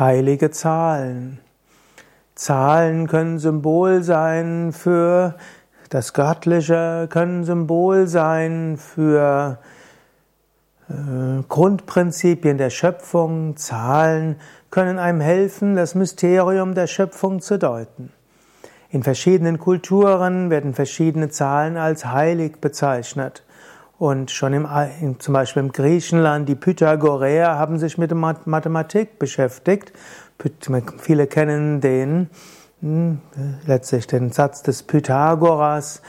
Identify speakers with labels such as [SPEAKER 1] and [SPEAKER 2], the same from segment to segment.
[SPEAKER 1] Heilige Zahlen. Zahlen können Symbol sein für das Göttliche, können Symbol sein für äh, Grundprinzipien der Schöpfung. Zahlen können einem helfen, das Mysterium der Schöpfung zu deuten. In verschiedenen Kulturen werden verschiedene Zahlen als heilig bezeichnet. Und schon im, zum Beispiel im Griechenland, die Pythagoreer haben sich mit Mathematik beschäftigt. Viele kennen den, hm, letztlich den Satz des Pythagoras.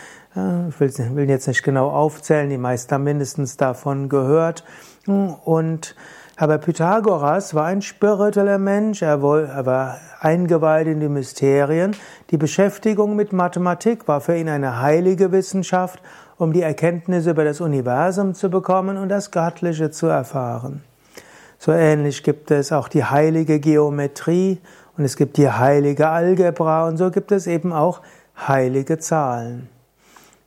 [SPEAKER 1] Ich will jetzt nicht genau aufzählen, die meisten haben mindestens davon gehört. Und aber Pythagoras war ein spiritueller Mensch, er war eingeweiht in die Mysterien. Die Beschäftigung mit Mathematik war für ihn eine heilige Wissenschaft um die Erkenntnisse über das Universum zu bekommen und das Göttliche zu erfahren. So ähnlich gibt es auch die heilige Geometrie und es gibt die heilige Algebra und so gibt es eben auch heilige Zahlen.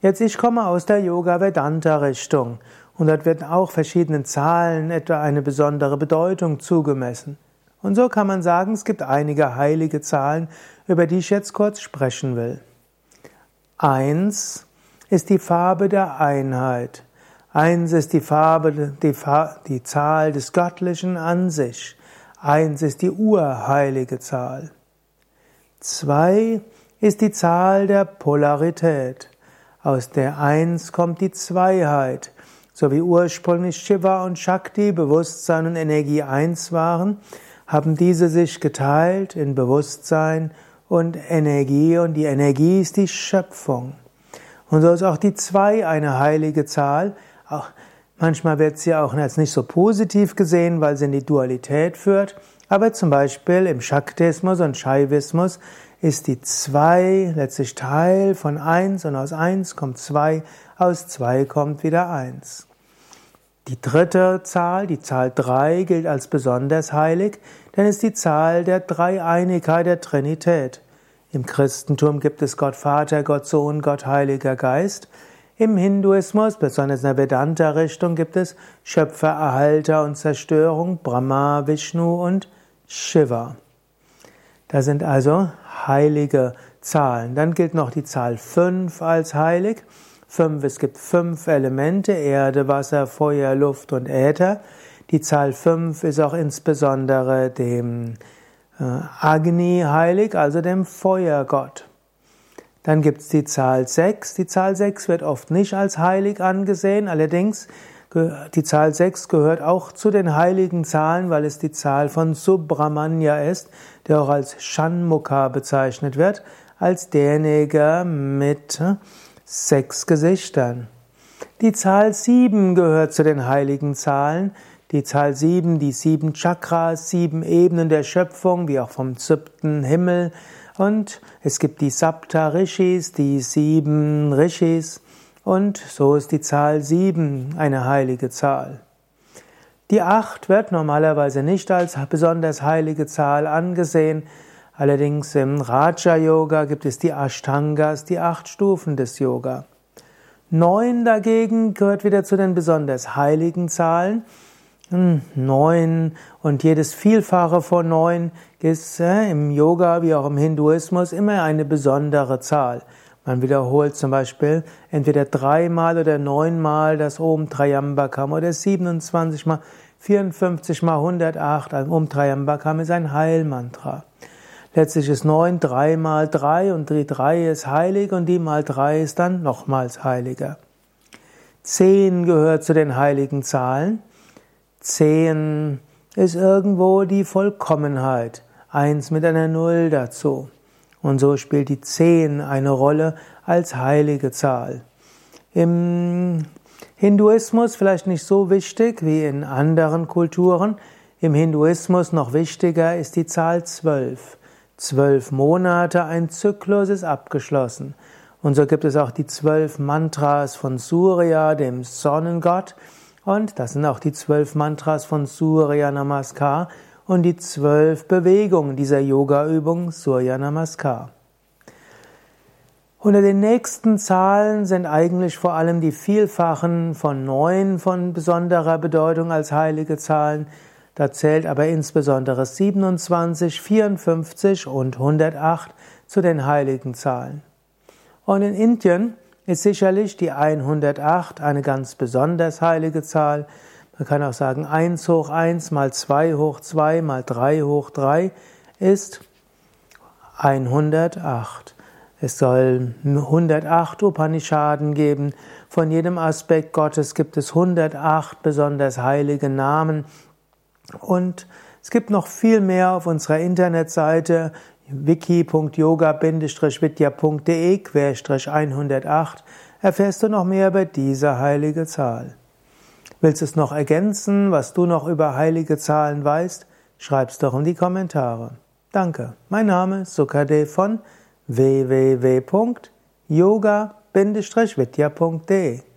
[SPEAKER 1] Jetzt ich komme aus der Yoga Vedanta Richtung und dort werden auch verschiedenen Zahlen etwa eine besondere Bedeutung zugemessen. Und so kann man sagen, es gibt einige heilige Zahlen, über die ich jetzt kurz sprechen will. Eins ist die Farbe der Einheit. Eins ist die Farbe, die, die Zahl des Göttlichen an sich. Eins ist die urheilige Zahl. Zwei ist die Zahl der Polarität. Aus der Eins kommt die Zweiheit. So wie ursprünglich Shiva und Shakti, Bewusstsein und Energie eins waren, haben diese sich geteilt in Bewusstsein und Energie und die Energie ist die Schöpfung. Und so ist auch die 2 eine heilige Zahl. Auch manchmal wird sie auch als nicht so positiv gesehen, weil sie in die Dualität führt. Aber zum Beispiel im Shaktismus und Shaivismus ist die 2 letztlich Teil von 1 und aus 1 kommt 2, aus 2 kommt wieder 1. Die dritte Zahl, die Zahl 3, gilt als besonders heilig, denn es ist die Zahl der Dreieinigkeit der Trinität. Im Christentum gibt es Gott Vater, Gott Sohn, Gott Heiliger Geist. Im Hinduismus, besonders in der Vedanta-Richtung, gibt es Schöpfer, Erhalter und Zerstörung, Brahma, Vishnu und Shiva. Das sind also heilige Zahlen. Dann gilt noch die Zahl 5 als heilig. 5, es gibt fünf Elemente, Erde, Wasser, Feuer, Luft und Äther. Die Zahl 5 ist auch insbesondere dem Agni heilig, also dem Feuergott. Dann gibt es die Zahl 6. Die Zahl 6 wird oft nicht als heilig angesehen, allerdings die Zahl 6 gehört auch zu den heiligen Zahlen, weil es die Zahl von Subramanya ist, der auch als Shanmukha bezeichnet wird, als derjenige mit sechs Gesichtern. Die Zahl 7 gehört zu den heiligen Zahlen, die Zahl sieben, die sieben Chakras, sieben Ebenen der Schöpfung, wie auch vom siebten Himmel. Und es gibt die Sapta Rishis, die sieben Rishis. Und so ist die Zahl sieben eine heilige Zahl. Die acht wird normalerweise nicht als besonders heilige Zahl angesehen. Allerdings im Raja Yoga gibt es die Ashtangas, die acht Stufen des Yoga. Neun dagegen gehört wieder zu den besonders heiligen Zahlen. Hm, neun und jedes Vielfache von neun ist äh, im Yoga wie auch im Hinduismus immer eine besondere Zahl. Man wiederholt zum Beispiel entweder dreimal oder neunmal das Om Trayambakam oder 27 mal, 54 mal 108. Ein Om Trayambakam ist ein Heilmantra. Letztlich ist neun dreimal drei und die drei ist heilig und die mal drei ist dann nochmals heiliger. Zehn gehört zu den heiligen Zahlen. Zehn ist irgendwo die Vollkommenheit. Eins mit einer Null dazu. Und so spielt die Zehn eine Rolle als heilige Zahl. Im Hinduismus vielleicht nicht so wichtig wie in anderen Kulturen. Im Hinduismus noch wichtiger ist die Zahl zwölf. Zwölf Monate, ein Zyklus ist abgeschlossen. Und so gibt es auch die zwölf Mantras von Surya, dem Sonnengott, und das sind auch die zwölf Mantras von Surya Namaskar und die zwölf Bewegungen dieser Yoga-Übung Surya Namaskar. Unter den nächsten Zahlen sind eigentlich vor allem die Vielfachen von neun von besonderer Bedeutung als heilige Zahlen. Da zählt aber insbesondere 27, 54 und 108 zu den heiligen Zahlen. Und in Indien ist sicherlich die 108 eine ganz besonders heilige Zahl. Man kann auch sagen, 1 hoch 1 mal 2 hoch 2 mal 3 hoch 3 ist 108. Es soll 108 Upanishaden geben. Von jedem Aspekt Gottes gibt es 108 besonders heilige Namen. Und es gibt noch viel mehr auf unserer Internetseite wiki.yoga-vidya.de-108 erfährst du noch mehr über diese heilige Zahl. Willst du es noch ergänzen, was du noch über heilige Zahlen weißt? Schreib's doch in die Kommentare. Danke. Mein Name ist Sukade von www.yoga-vidya.de